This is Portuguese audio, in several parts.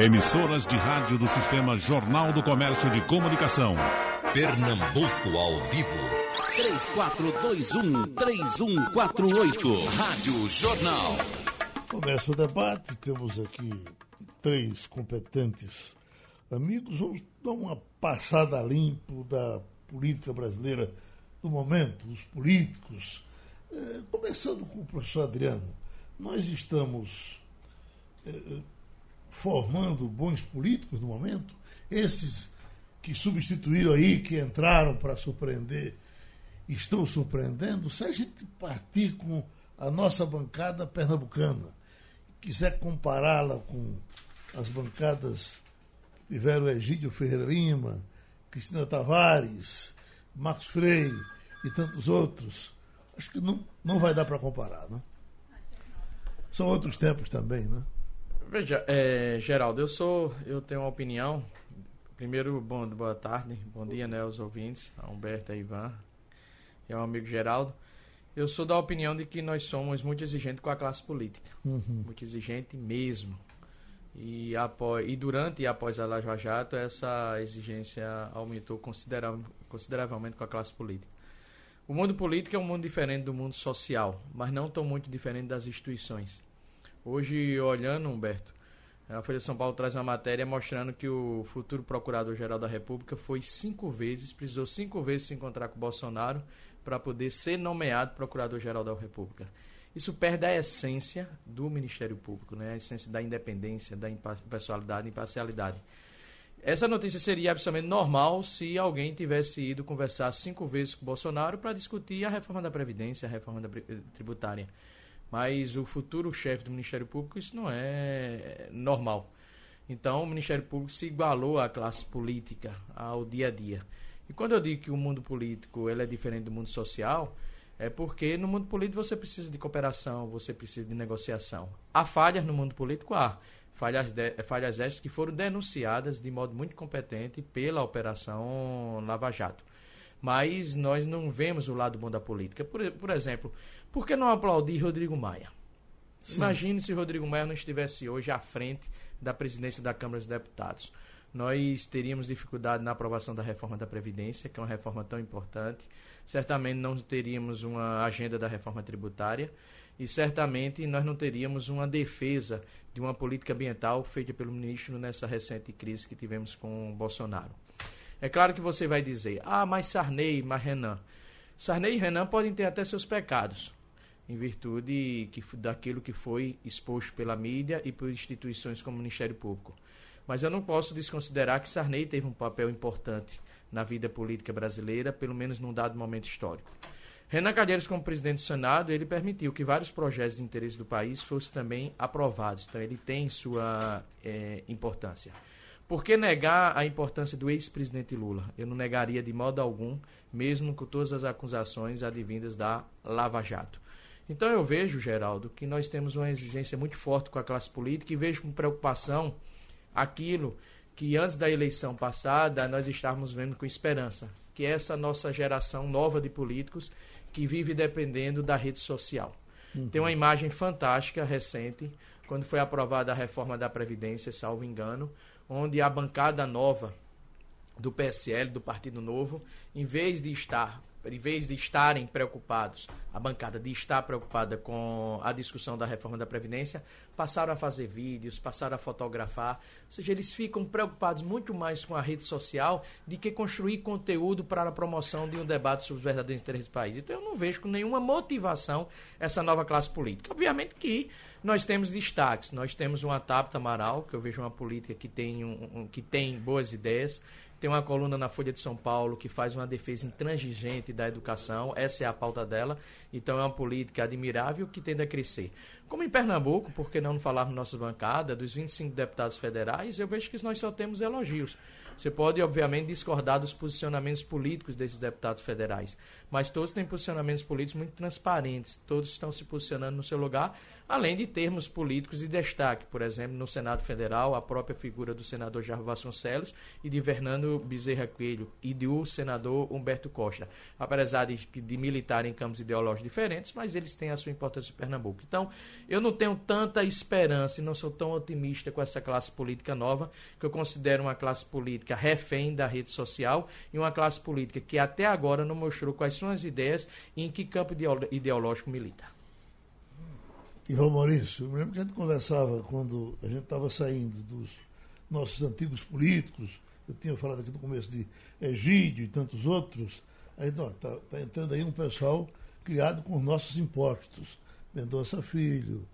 Emissoras de rádio do Sistema Jornal do Comércio de Comunicação. Pernambuco ao vivo. 3421-3148. Rádio Jornal. Começa o debate, temos aqui três competentes amigos. Vamos dar uma passada limpo da política brasileira do momento, os políticos. É, começando com o professor Adriano, nós estamos. Formando bons políticos no momento, esses que substituíram aí, que entraram para surpreender, estão surpreendendo. Se a gente partir com a nossa bancada pernambucana, quiser compará-la com as bancadas que tiveram Egídio Ferreira Lima, Cristina Tavares, Marcos Freire e tantos outros, acho que não, não vai dar para comparar, né? São outros tempos também, né? Veja, é, Geraldo, eu sou, eu tenho uma opinião. Primeiro, bom, boa tarde, bom dia, né, aos ouvintes, a Humberto, a Ivan, e ao amigo Geraldo. Eu sou da opinião de que nós somos muito exigentes com a classe política, uhum. muito exigente mesmo. E, após, e durante e após a Lava Jato, essa exigência aumentou consideravel, consideravelmente com a classe política. O mundo político é um mundo diferente do mundo social, mas não tão muito diferente das instituições. Hoje, olhando, Humberto, a Folha de São Paulo traz uma matéria mostrando que o futuro Procurador-Geral da República foi cinco vezes, precisou cinco vezes se encontrar com o Bolsonaro para poder ser nomeado Procurador-Geral da República. Isso perde a essência do Ministério Público, né? a essência da independência, da impessoalidade, imparcialidade. Essa notícia seria absolutamente normal se alguém tivesse ido conversar cinco vezes com o Bolsonaro para discutir a reforma da Previdência, a reforma da tributária. Mas o futuro chefe do Ministério Público, isso não é normal. Então, o Ministério Público se igualou à classe política, ao dia a dia. E quando eu digo que o mundo político ele é diferente do mundo social, é porque no mundo político você precisa de cooperação, você precisa de negociação. Há falhas no mundo político? Há. Falhas, de, falhas estas que foram denunciadas de modo muito competente pela Operação Lava Jato. Mas nós não vemos o lado bom da política. Por, por exemplo, por que não aplaudir Rodrigo Maia? Sim. Imagine se Rodrigo Maia não estivesse hoje à frente da presidência da Câmara dos Deputados. Nós teríamos dificuldade na aprovação da reforma da Previdência, que é uma reforma tão importante. Certamente não teríamos uma agenda da reforma tributária e certamente nós não teríamos uma defesa de uma política ambiental feita pelo ministro nessa recente crise que tivemos com Bolsonaro. É claro que você vai dizer, ah, mas Sarney, mas Renan. Sarney e Renan podem ter até seus pecados, em virtude que, daquilo que foi exposto pela mídia e por instituições como o Ministério Público. Mas eu não posso desconsiderar que Sarney teve um papel importante na vida política brasileira, pelo menos num dado momento histórico. Renan Calheiros, como presidente do Senado, ele permitiu que vários projetos de interesse do país fossem também aprovados. Então, ele tem sua é, importância. Por que negar a importância do ex-presidente Lula? Eu não negaria de modo algum, mesmo com todas as acusações advindas da Lava Jato. Então eu vejo, Geraldo, que nós temos uma exigência muito forte com a classe política e vejo com preocupação aquilo que antes da eleição passada nós estávamos vendo com esperança, que é essa nossa geração nova de políticos que vive dependendo da rede social. Uhum. Tem uma imagem fantástica recente, quando foi aprovada a reforma da Previdência, salvo engano, onde a bancada nova do PSL, do Partido Novo, em vez de estar em vez de estarem preocupados, a bancada de estar preocupada com a discussão da reforma da Previdência, passaram a fazer vídeos, passaram a fotografar. Ou seja, eles ficam preocupados muito mais com a rede social do que construir conteúdo para a promoção de um debate sobre os verdadeiros interesses do país. Então eu não vejo com nenhuma motivação essa nova classe política. Obviamente que nós temos destaques. Nós temos uma Tapta Amaral, que eu vejo uma política que tem, um, um, que tem boas ideias. Tem uma coluna na Folha de São Paulo que faz uma defesa intransigente da educação, essa é a pauta dela. Então é uma política admirável que tende a crescer. Como em Pernambuco, por que não falar na nossa bancada, dos 25 deputados federais, eu vejo que nós só temos elogios. Você pode, obviamente, discordar dos posicionamentos políticos desses deputados federais, mas todos têm posicionamentos políticos muito transparentes, todos estão se posicionando no seu lugar, além de termos políticos de destaque, por exemplo, no Senado Federal, a própria figura do senador Jair Vasconcelos e de Fernando Bezerra Coelho e do senador Humberto Costa. Apesar de, de militarem em campos ideológicos diferentes, mas eles têm a sua importância em Pernambuco. Então, eu não tenho tanta esperança e não sou tão otimista com essa classe política nova, que eu considero uma classe política refém da rede social e uma classe política que até agora não mostrou quais são as ideias e em que campo ideológico milita. João Maurício, eu lembro que a gente conversava quando a gente estava saindo dos nossos antigos políticos, eu tinha falado aqui no começo de Egídio e tantos outros, aí está tá entrando aí um pessoal criado com os nossos impostos. Mendonça Filho,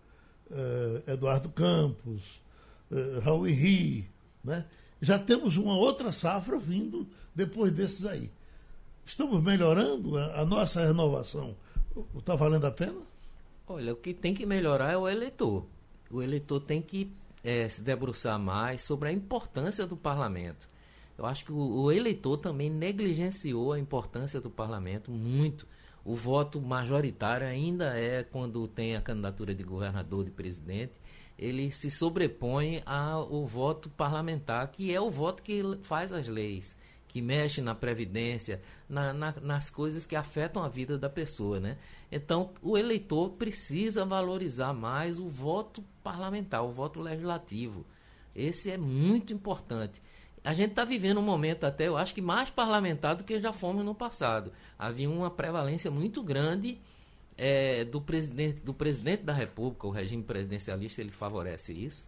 uh, Eduardo Campos, uh, Raul Henri, né? Já temos uma outra safra vindo depois desses aí. Estamos melhorando a, nossa renovação. Está valendo a pena? Olha, o que tem que melhorar é o eleitor. O eleitor tem que é, se debruçar mais sobre a importância do parlamento. Eu acho que o, o eleitor também negligenciou a importância do parlamento muito o voto majoritário ainda é quando tem a candidatura de governador, de presidente, ele se sobrepõe ao voto parlamentar, que é o voto que faz as leis, que mexe na previdência, na, na, nas coisas que afetam a vida da pessoa, né? Então, o eleitor precisa valorizar mais o voto parlamentar, o voto legislativo. Esse é muito importante a gente está vivendo um momento até, eu acho que mais parlamentar do que já fomos no passado. Havia uma prevalência muito grande é, do, presidente, do presidente da República, o regime presidencialista, ele favorece isso.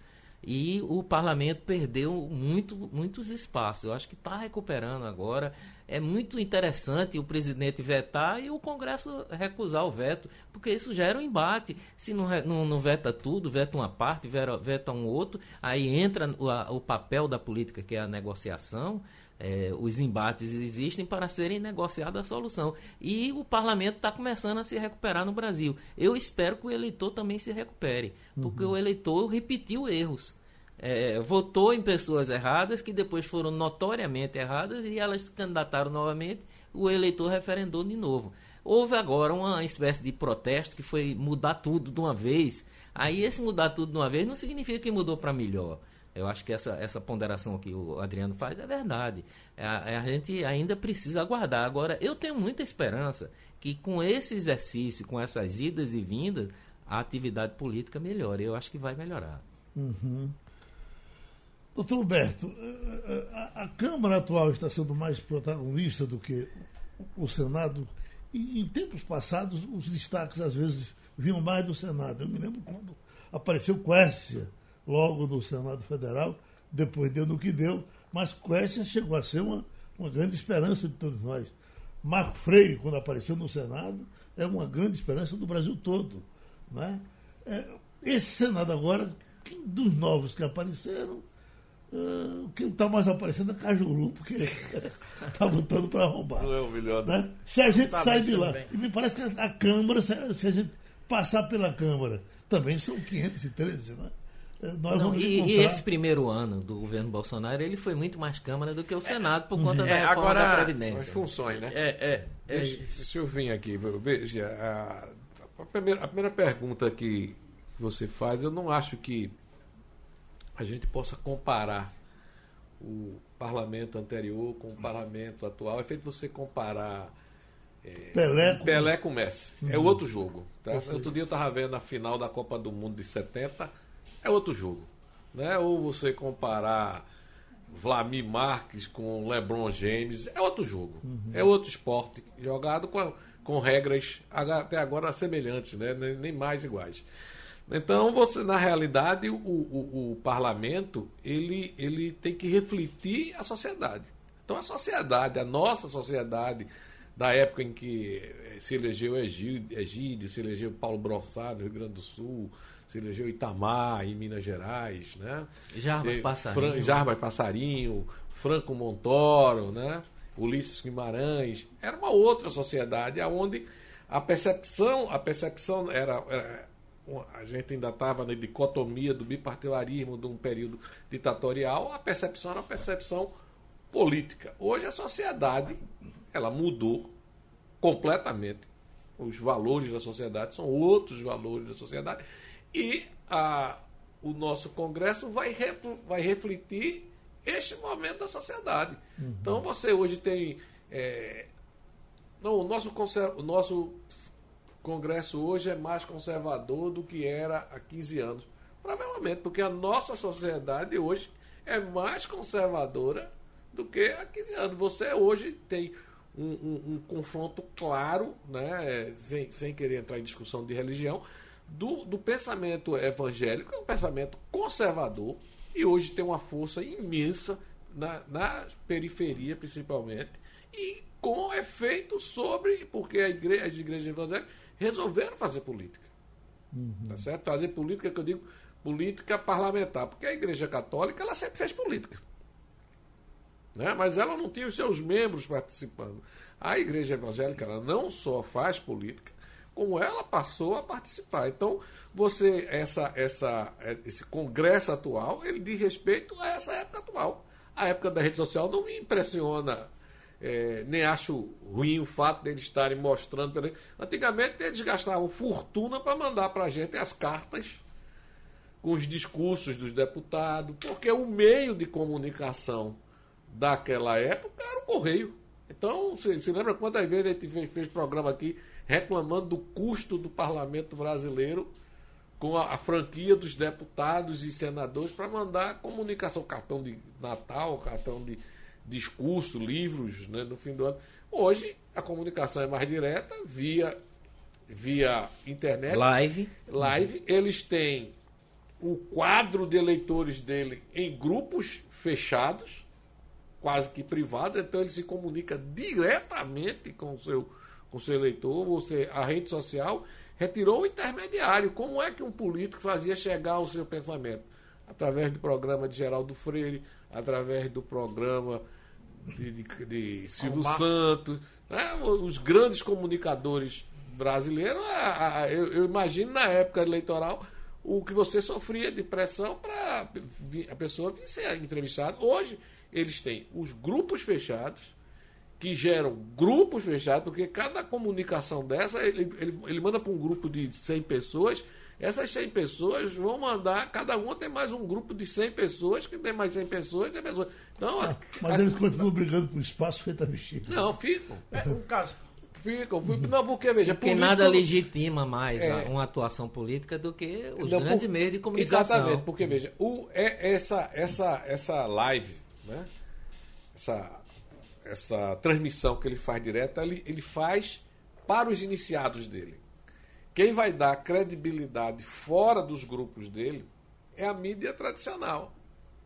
E o parlamento perdeu muito, muitos espaços. Eu acho que está recuperando agora é muito interessante o presidente vetar e o Congresso recusar o veto, porque isso gera um embate. Se não, não, não veta tudo, veta uma parte, veta, um outro, aí entra o, a, o papel da política, que é a negociação. É, os embates existem para serem negociada a solução. E o parlamento está começando a se recuperar no Brasil. Eu espero que o eleitor também se recupere, porque uhum. o eleitor repetiu erros é, votou em pessoas erradas, que depois foram notoriamente erradas, e elas se candidataram novamente, o eleitor referendou de novo. Houve agora uma espécie de protesto que foi mudar tudo de uma vez. Aí esse mudar tudo de uma vez não significa que mudou para melhor. Eu acho que essa, essa ponderação que o Adriano faz é verdade. A, a, gente ainda precisa aguardar. Agora, eu tenho muita esperança que com esse exercício, com essas idas e vindas, a atividade política melhore. Eu acho que vai melhorar. Uhum. Doutor Humberto, a, a, Câmara atual está sendo mais protagonista do que o Senado. E em tempos passados, os destaques às vezes vinham mais do Senado. Eu me lembro quando apareceu Quércia, logo no Senado Federal, depois deu no que deu, mas Quércia chegou a ser uma, uma grande esperança de todos nós. Marco Freire, quando apareceu no Senado, é uma grande esperança do Brasil todo. Né? É, esse Senado agora, dos novos que apareceram, Uh, o que está mais aparecendo é Cajuru, porque está botando para arrombar. Não é o melhor. Né? Se a gente tá sai de lá, bem. e me parece que a Câmara, se a, se a, gente passar pela Câmara, também são 513, né? Eh, nós Não, e, encontrar... e, esse primeiro ano do governo Bolsonaro, ele foi muito mais Câmara do que o Senado, por conta é, da reforma agora, da Previdência. As funções, né? É, é. é deixa, deixa eu vir aqui, veja, a, a, primeira, a primeira pergunta que você faz, eu não acho que a gente possa comparar o parlamento anterior com o parlamento atual. É feito você comparar é, Pelé, com... Pelé com Messi. Uhum. É outro jogo. Tá? Outro dia eu estava vendo a final da Copa do Mundo de 70. É outro jogo. Né? Ou você comparar Vladimir Marques com LeBron James. É outro jogo. Uhum. É outro esporte. Jogado com, com regras até agora semelhantes, né? nem mais iguais. Então, você, na realidade, o, o, o, parlamento ele, ele tem que refletir a sociedade. Então, a sociedade, a nossa sociedade, da época em que eh, se elegeu Egídio, Egídio se elegeu Paulo Brossard no Rio Grande do Sul, se elegeu Itamar em Minas Gerais, né? Jarbas Passarinho. Fran, Jarbas Passarinho, Franco Montoro, né? Ulisses Guimarães. Era uma outra sociedade onde a percepção, a percepção era, era a gente ainda estava na dicotomia do bipartidarismo de um período ditatorial, a percepção era uma percepção política. Hoje a sociedade ela mudou completamente. Os valores da sociedade são outros valores da sociedade e a, o nosso Congresso vai, vai refletir este momento da sociedade. Uhum. Então você hoje tem. É, não, o nosso, o nosso Congresso hoje é mais conservador do que era há 15 anos. Provavelmente, porque a nossa sociedade hoje é mais conservadora do que há 15 anos. Você hoje tem um, um, um confronto claro, né, sem, sem querer entrar em discussão de religião, do, do pensamento evangélico, é um pensamento conservador, e hoje tem uma força imensa na, na periferia, principalmente, e com efeito sobre. Porque as igrejas evangélicas resolveram fazer política. Uhum. Tá certo? Fazer política, que eu digo, política parlamentar. Porque a igreja católica, ela sempre fez política. Né? Mas ela não tinha os seus membros participando. A igreja evangélica, ela não só faz política, como ela passou a participar. Então, você, essa, essa, esse congresso atual, ele diz respeito a essa época atual. A época da rede social não me impressiona é, nem acho ruim o fato deles estarem mostrando. Antigamente eles gastavam fortuna para mandar para a gente as cartas com os discursos dos deputados, porque o meio de comunicação daquela época era o correio. Então, você se lembra quantas vezes a gente fez, fez, programa aqui reclamando do custo do parlamento brasileiro com a, a franquia dos deputados e senadores para mandar comunicação, cartão de Natal, cartão de discurso, livros né, no fim do ano. Hoje a comunicação é mais direta, via, via internet. Live. Live. Eles têm o quadro de eleitores dele em grupos fechados, quase que privados, então ele se comunica diretamente com o seu, com o seu eleitor. Você, a rede social retirou o intermediário. Como é que um político fazia chegar o seu pensamento? Através do programa de Geraldo Freire, através do programa de, de, de Silvio Santos, né? os grandes comunicadores brasileiros, a, a, eu, eu, imagino na época eleitoral o que você sofria de pressão para a pessoa vir ser entrevistada. Hoje, eles têm os grupos fechados, que geram grupos fechados, porque cada comunicação dessa, ele, ele, ele manda para um grupo de 100 pessoas, essas 100 pessoas vão mandar, cada uma tem mais um grupo de 100 pessoas, que tem mais 100 pessoas, 100 pessoas. Então, ah, mas a, eles continuam brigando por espaço feito a vestido. Não, ficam. É, o caso. Ficam, ficam. Não, porque, veja. Porque político, nada legitima mais é, uma atuação política do que os não, grandes por, meios de comunicação. Exatamente, porque, veja, o, é, essa, essa, essa live, né? essa, essa transmissão que ele faz direta, ele, ele faz para os iniciados dele. Quem vai dar credibilidade fora dos grupos dele é a mídia tradicional.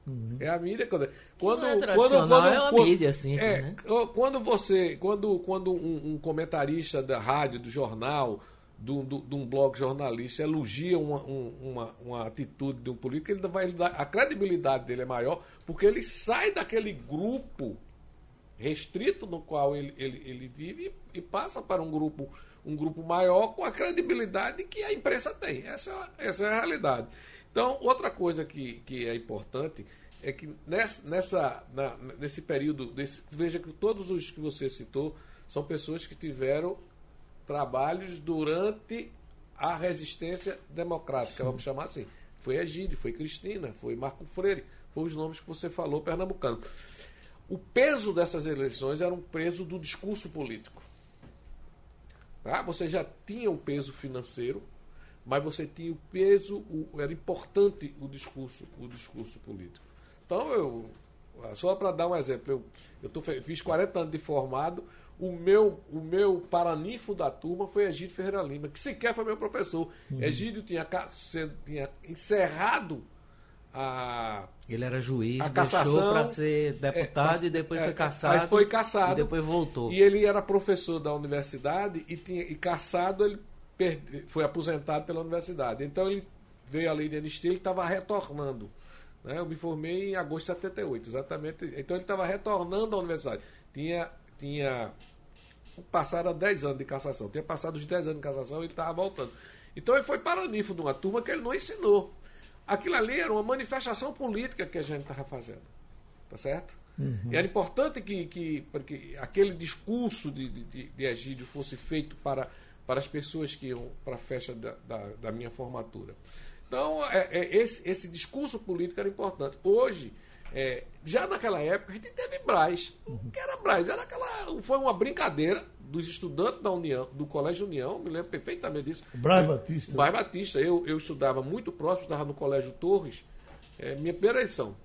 Uhum. É a mídia quando quando é quando, quando, é uma mídia assim, é, né? quando você quando quando um, um, comentarista da rádio, do jornal, de um blog jornalista elogia uma, uma, uma, atitude de um político, ele vai dar, a credibilidade dele é maior porque ele sai daquele grupo restrito no qual ele, ele, ele vive e, passa para um grupo um grupo maior com a credibilidade que a imprensa tem. Essa, essa é a realidade. Então, outra coisa que, que é importante é que nessa, nessa, na, nesse período, veja que todos os que você citou são pessoas que tiveram trabalhos durante a resistência democrática, Sim. vamos chamar assim. Foi Egídio, foi Cristina, foi Marco Freire, foram os nomes que você falou, pernambucano. O peso dessas eleições era um peso do discurso político. Tá? Você já tinha um peso financeiro, mas você tinha o peso, o, era importante o discurso, o discurso político. Então eu, só para dar um exemplo, eu, eu tô, fiz 40 anos de formado, o meu, o meu paraninfo da turma foi Egídio Ferreira Lima, que sequer foi meu professor. Uhum. Egídio tinha, tinha encerrado a. Ele era juiz, a deixou para ser deputado é, e depois é, foi caçado. Aí foi caçado. E depois voltou. E ele era professor da universidade e, tinha, e caçado ele perde, foi aposentado pela universidade. Então ele veio a lei de anistia, ele estava retornando. Né? Eu me formei em agosto de 78, exatamente. Então ele estava retornando à universidade. Tinha, tinha passado 10 anos de cassação. Tinha passado os 10 anos de cassação e ele estava voltando. Então ele foi paranifo de uma turma que ele não ensinou. Aquilo ali era uma manifestação política que a gente estava fazendo. Tá certo? Uhum. E era importante que, que, que aquele discurso de, de, de Egídio fosse feito para, para as pessoas que iam para a festa da, da, da, minha formatura. Então, é, é, esse, esse discurso político era importante. Hoje, é, já naquela época a gente teve Braz. O que era Braz? Era aquela, foi uma brincadeira dos estudantes da União, do Colégio União, me lembro perfeitamente disso. Braz Batista. Braz Batista. Eu, eu estudava muito próximo, estava no Colégio Torres. É, minha primeira eleição,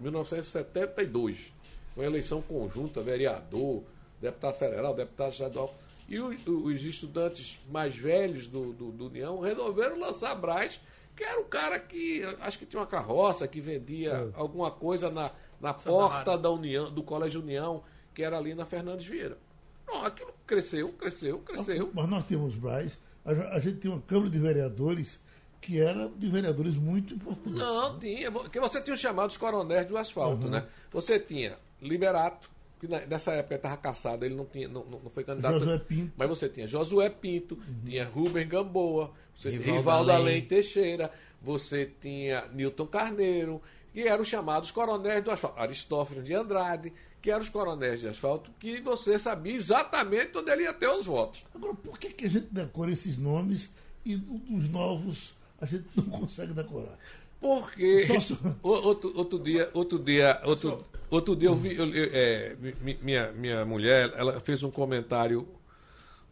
1972. Foi uma eleição conjunta, vereador, deputado federal, deputado estadual. E os, os estudantes mais velhos do, do, do, União resolveram lançar Braz, que era o cara que acho que tinha uma carroça, que vendia é. alguma coisa na, na porta da União, do Colégio União, que era ali na Fernandes Vieira. Não, aquilo cresceu, cresceu, cresceu. Mas nós temos Braz, a, a gente tem uma Câmara de Vereadores que era de vereadores muito importantes. Não, tinha. Porque você tinha os chamados coronéis do asfalto, uhum. né? Você tinha Liberato, que nessa época estava caçado, ele não, tinha, não, não foi candidato. Josué Pinto. Mas você tinha Josué Pinto, uhum. tinha Rubem Gamboa, você Rivaldo, Rivaldo Além Teixeira, você tinha Newton Carneiro, que eram os chamados coronéis do asfalto. Aristófanes de Andrade, que eram os coronéis de asfalto, que você sabia exatamente onde ele ia ter os votos. Agora, por que, que a gente decora esses nomes e os novos a gente não consegue decorar? Porque outro, outro dia, outro dia, outro, outro dia eu vi, eu, é, minha, minha mulher, ela fez um comentário,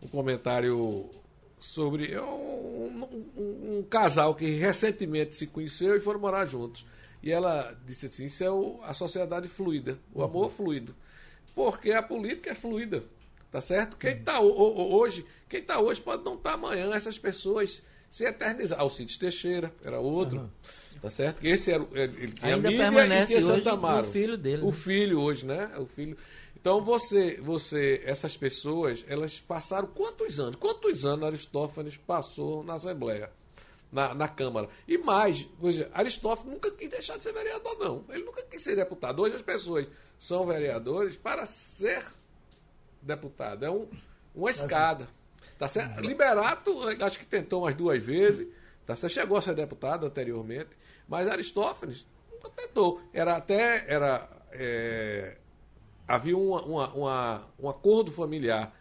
um comentário sobre um, um, um, casal que recentemente se conheceu e foram morar juntos. E ela disse assim, isso é o, a sociedade fluida, o amor uhum. fluido. Porque a política é fluida, tá certo? Quem está hoje, quem está hoje pode não estar tá amanhã, essas pessoas se eternizar. Alcides Teixeira era outro. Uhum. Tá certo? Esse era, ele tinha Ainda mídia permanece e tinha hoje o filho dele. O né? filho hoje, né? O filho. Então você, você, essas pessoas, elas passaram quantos anos? Quantos anos Aristófanes passou na Assembleia, na, na Câmara? E mais, Aristófanes nunca quis deixar de ser vereador, não. Ele nunca quis ser deputado. Hoje as pessoas são vereadores para ser deputado. É um, uma escada. Tá certo? Liberato, acho que tentou umas duas vezes. Tá certo? Chegou a ser deputado anteriormente. Mas Aristófanes nunca tentou. Era até. Era, é, havia uma, uma, uma, um acordo familiar.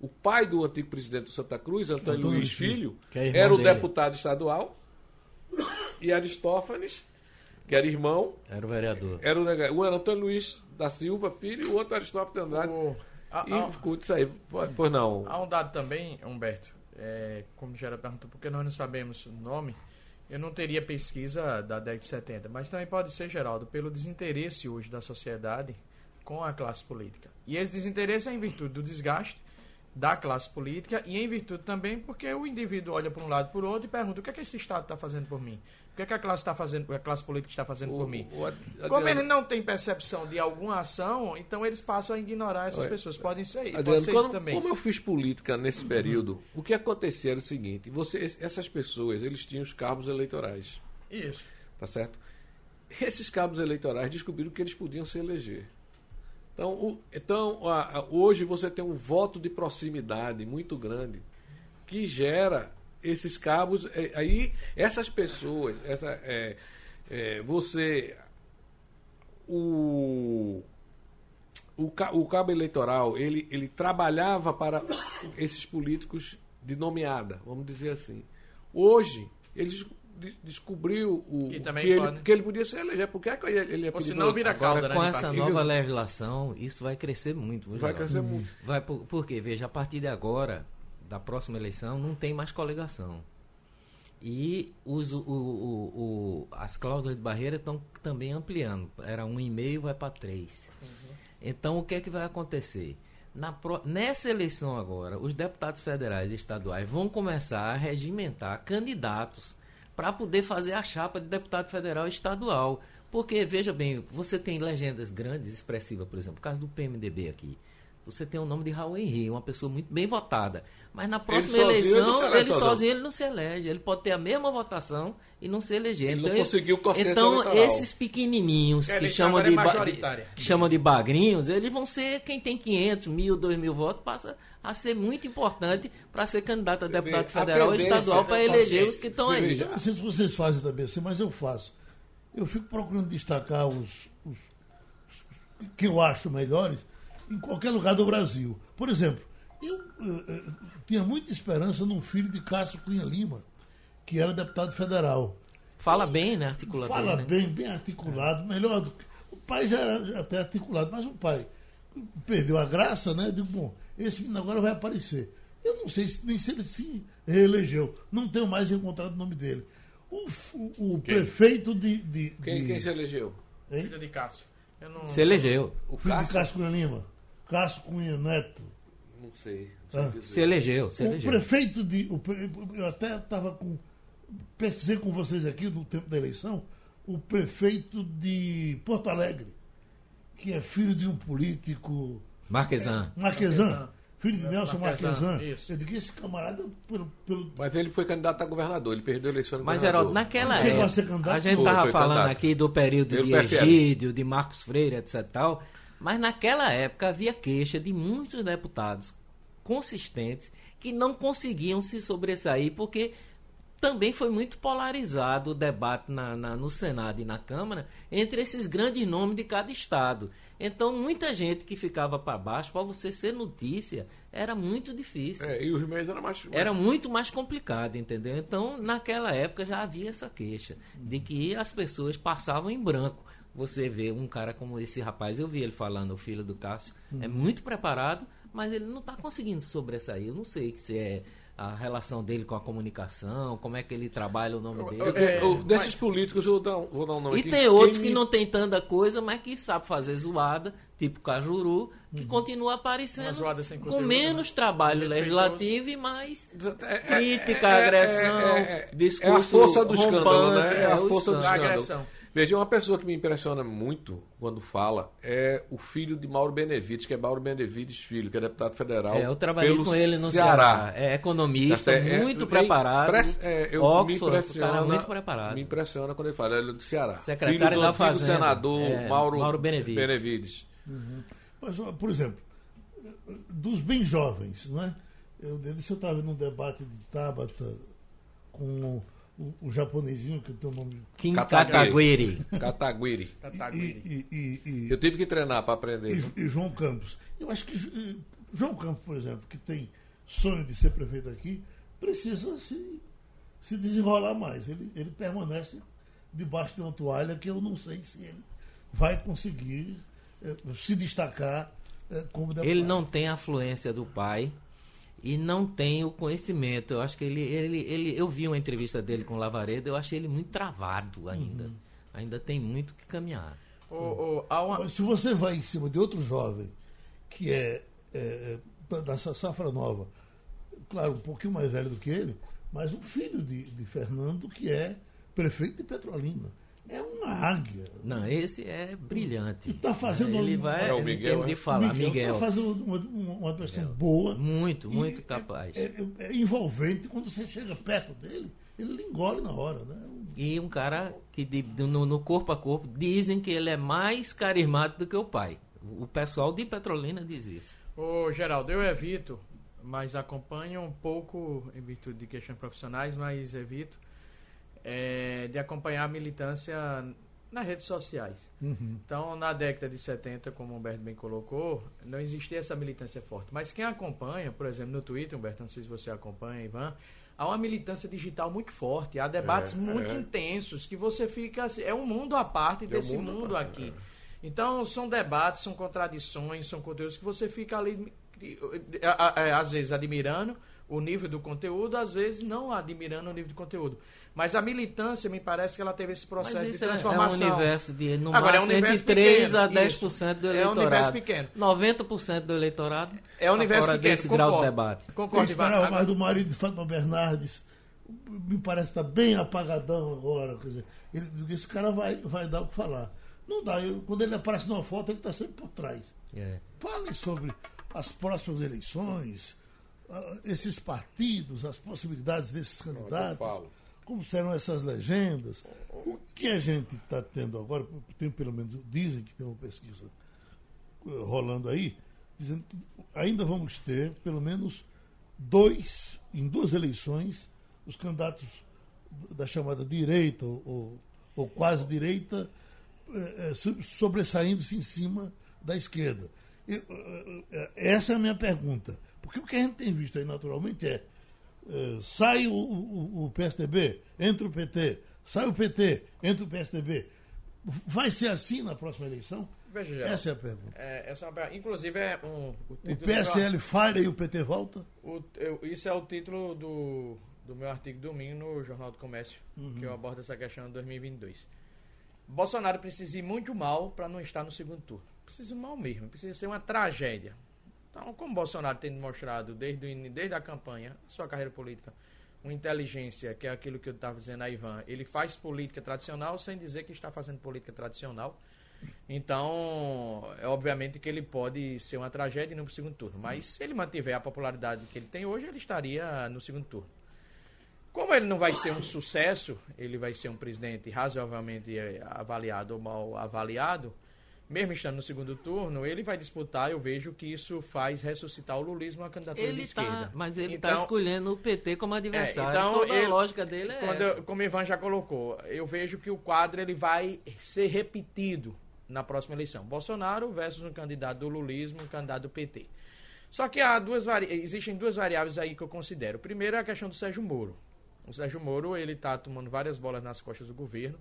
O pai do antigo presidente do Santa Cruz, Antônio, Antônio Luiz Filho, é era o dele. deputado estadual. E Aristófanes, que era irmão. Era o vereador. Era o, um era Antônio Luiz da Silva Filho e o outro Aristófanes de Andrade. Oh, e ah, isso aí. Pois não. Há um dado também, Humberto, é, como já perguntou, porque nós não sabemos o nome. Eu não teria pesquisa da década de 70, mas também pode ser, Geraldo, pelo desinteresse hoje da sociedade com a classe política. E esse desinteresse é em virtude do desgaste da classe política e em virtude também porque o indivíduo olha para um lado e por outro e pergunta o que é que esse Estado está fazendo por mim? O que é que a classe está fazendo, a classe política está fazendo o, por mim? O, o, Como ele não tem percepção de alguma ação, então eles passam a ignorar essas pessoas. Podem ser, Adriano, pode ser quando, isso também. Como eu fiz política nesse período, uhum. o que acontecia era o seguinte: você, essas pessoas, eles tinham os cargos eleitorais. Isso. Tá certo? Esses cabos eleitorais descobriram que eles podiam se eleger. Então, o, então a, a, hoje você tem um voto de proximidade muito grande que gera esses cabos. É, aí, essas pessoas, essa, é, é, você. O, o, o cabo eleitoral, ele, ele trabalhava para esses políticos de nomeada, vamos dizer assim. Hoje, eles descobriu o, que, que, ele, que ele podia se eleger. Por que, é que ele é Ou senão vira Agora, cauda, né, com essa nova legislação, isso vai crescer muito. Vai crescer muito. Vai, por, porque, veja, a partir de agora, da próxima eleição, não tem mais coligação. E os, o, o, o, as cláusulas de barreira estão também ampliando. Era um e meio, vai para três. Uhum. Então, o que é que vai acontecer? Na pro, nessa eleição agora, os deputados federais e estaduais vão começar a regimentar candidatos para poder fazer a chapa de deputado federal e estadual. Porque, veja bem, você tem legendas grandes, expressivas, por exemplo, o caso do PMDB aqui. Você tem o nome de Raul Henrique, uma pessoa muito bem votada. Mas na próxima ele eleição, sozinho, ele, ele sozinho ele não se elege. Ele pode ter a mesma votação e não se eleger. Ele então, não conseguiu Então, esses pequenininhos que, chamam de, é que chamam de bagrinhos, eles vão ser, quem tem 500, mil, 2 mil votos, passa a ser muito importante para ser candidato a deputado federal ou estadual para eleger os que estão aí. não sei se vocês fazem também assim, mas eu faço. Eu fico procurando destacar os, os, os que eu acho melhores em qualquer lugar do Brasil. Por exemplo, eu, eu, eu, tinha muita esperança num filho de Cássio Cunha Lima, que era deputado federal. Fala bem, né? Articula Fala bem, né? bem, bem articulado, melhor do que. pai já era até articulado, mas o pai perdeu a graça, né? Digo, bom, esse menino agora vai aparecer. Eu não sei se, nem se ele se reelegeu. Não tenho mais encontrado o nome dele. O, o, o prefeito de. de, Quem, de quem se elegeu? hein? Filho de Cássio. Eu não... Se elegeu. O Filho de Cássio? Cássio Cunha Lima. Cássio Cunha Neto. Não sei. Ah. Não sei dizer. Se elegeu, se O elegeu. prefeito de. o eu até estava com. Pesquisei com vocês aqui no tempo da eleição. O prefeito de Porto Alegre, que é filho de um político. Marquesan. Marquesan. Marquesan. Filho de Nelson Marquesan, Marquesan. isso. Eu digo que esse camarada, pelo, pelo Mas ele foi candidato a governador, ele perdeu a eleição de Mas, governador. Geraldo, naquela Chegou a época, ser candidato? a gente estava falando candidato. aqui do período Pelo de PFL. Egídio, de Marcos Freire, etc. e Tal, mas naquela época havia queixa de muitos deputados consistentes que não conseguiam se sobressair porque também foi muito polarizado o debate na- na- no Senado e na Câmara entre esses grandes nomes de cada estado. Então, muita gente que ficava para baixo, para você ser notícia, era muito difícil. É, e os meios eram mais. Era muito mais complicado, entendeu? Então, naquela época já havia essa queixa de que as pessoas passavam em branco. Você vê um cara como esse rapaz, eu vi ele falando, o filho do Cássio, é muito preparado, mas ele não está conseguindo se sobressair. Eu não sei se é a relação dele com a comunicação, como é que ele trabalha o nome Eu- dele. eu- eu- desses políticos, eu vou dar, um- vou dar um nome E aqui. tem outros Quem que me- não tem tanta coisa, mas que sabe fazer zoada, tipo Cajuru, que continua Uma aparecendo zoada sem com menos né? trabalho Respeitoso. legislativo e mais É- é- crítica, é- é- agressão, é- é- discurso É a força do escândalo, rompante, né? É a força do escândalo. Veja, uma pessoa que me impressiona muito quando fala é o filho de Mauro Benevides, que é Mauro Benevides Filho, que é deputado federal. É, eu trabalhei pelo com ele no Ceará. É economista, Tá certo? muito É, preparado. é, eu me Oxford, o impressiona, cara muito preparado. Me impressiona quando ele fala, ele é do Ceará. Secretário filho do da antigo Fazenda. senador É, Mauro, Mauro Benevides. Benevides. Mas, ó, por exemplo, dos bem jovens, né? Eu, disse eu estava num debate de Tabata com o, o, japonesinho, que tem o nome. Kim Kataguiri. Kataguiri. E, e, e, e, Eu tive que treinar para aprender. e- e João Campos. Eu acho que eh, João Campos, por exemplo, que tem sonho de ser prefeito aqui, precisa se, se desenrolar mais. Ele, ele permanece debaixo de uma toalha que eu não sei se ele vai conseguir eh, se destacar eh, como deputado. Ele não tem a afluência do pai e não tem o conhecimento. Eu acho que ele, ele, ele eu vi uma entrevista dele com o Lavaredo, eu achei ele muito travado ainda. Ainda tem muito que caminhar. O, o, há uma... Se você vai em cima de outro jovem que é, é, da, dessa safra nova, claro, um pouquinho mais velho do que ele, mas um filho de, de Fernando que é prefeito de Petrolina. É uma águia. Não, esse é brilhante. Tá fazendo ele um- vai É o ele Miguel, tem de é? falar, Miguel Miguel. está fazendo uma, uma, uma atuação boa. Muito, muito é- capaz. É, é- é envolvente quando você chega perto dele, ele engole na hora. Né? E um cara que de- no, no corpo a corpo dizem que ele é mais carismático do que o pai. O pessoal de Petrolina diz isso. Ô, Geraldo, eu evito, mas acompanho um pouco, em virtude de questões profissionais, mas evito é, de acompanhar a militância nas redes sociais. Então, na década de 70, como o Humberto bem colocou, não existia essa militância forte. Mas quem acompanha, por exemplo, no Twitter, Humberto, não sei se você acompanha, Ivan, há uma militância digital muito forte, há debates É, muito é. intensos, que você fica... assim, É um mundo à parte um desse mundo à mundo parte, aqui. é. Então, são debates, são contradições, são conteúdos que você fica ali, às vezes, admirando o nível do conteúdo, às vezes não admirando o nível do conteúdo. Mas a militância, me parece que ela teve esse processo Mas de isso é- é um transformação. universo de no Agora, é um máximo entre universo 3 a pequeno, 10% do isso. É um eleitorado. universo pequeno. 90% do eleitorado É um universo fora pequeno, desse grau de concordo. debate. Concordo, Ivan. mais do marido de Fátima Bernardes. Me parece estar bem apagadão agora. Quer dizer, ele, esse cara vai, vai dar o que falar. Não dá. eu- quando ele aparece numa foto, ele está sempre por trás. É. Falem sobre as próximas eleições, esses partidos, as possibilidades desses candidatos. falo. Como serão essas legendas? O que a gente está tendo agora, tem pelo menos, dizem que tem uma pesquisa eh, rolando aí, dizendo que ainda vamos ter pelo menos dois, em duas eleições, os candidatos da chamada direita ou, ou- quase direita eh, eh, so- sobressaindo-se em cima da esquerda. Essa é a minha pergunta. Porque o que a gente tem visto aí naturalmente é eh, sai o, o- o PSDB, entra o PT, sai o PT, entra o PSDB. Vai ser assim na próxima eleição? Veja, Geraldo, Essa é a pergunta. é, essa é uma. Inclusive, é um. O, O PSL falha e o PT volta? o- eu- isso é o título do, do meu artigo domingo no Jornal do Comércio, que eu abordo essa questão em 2022. Bolsonaro precisa ir muito mal para não estar no segundo turno. Precisa ir mal mesmo, precisa ser uma tragédia. Então, como Bolsonaro tem demonstrado desde, desde a campanha, sua carreira política, uma inteligência, que é aquilo que eu estava dizendo a Ivan, ele faz política tradicional sem dizer que está fazendo política tradicional. Então, é obviamente que ele pode ser uma tragédia e não para o segundo turno. Mas se ele mantiver a popularidade que ele tem hoje, ele estaria no segundo turno. Como ele não vai ser um sucesso, ele vai ser um presidente razoavelmente eh, avaliado ou mal avaliado, mesmo estando no segundo turno, ele vai disputar. Eu vejo que isso faz ressuscitar o lulismo à candidatura de Ele esquerda. tá, mas ele está Então, escolhendo o PT como adversário. É, então Toda ele- a lógica dele é quando eu- como o Ivan já colocou, eu vejo que o quadro ele vai ser repetido na próxima eleição. Bolsonaro versus um candidato do lulismo, um candidato do PT. Só que há duas vari... existem duas variáveis aí que eu considero. Primeiro é a questão do Sérgio Moro. O Sérgio Moro, ele está tomando várias bolas nas costas do governo.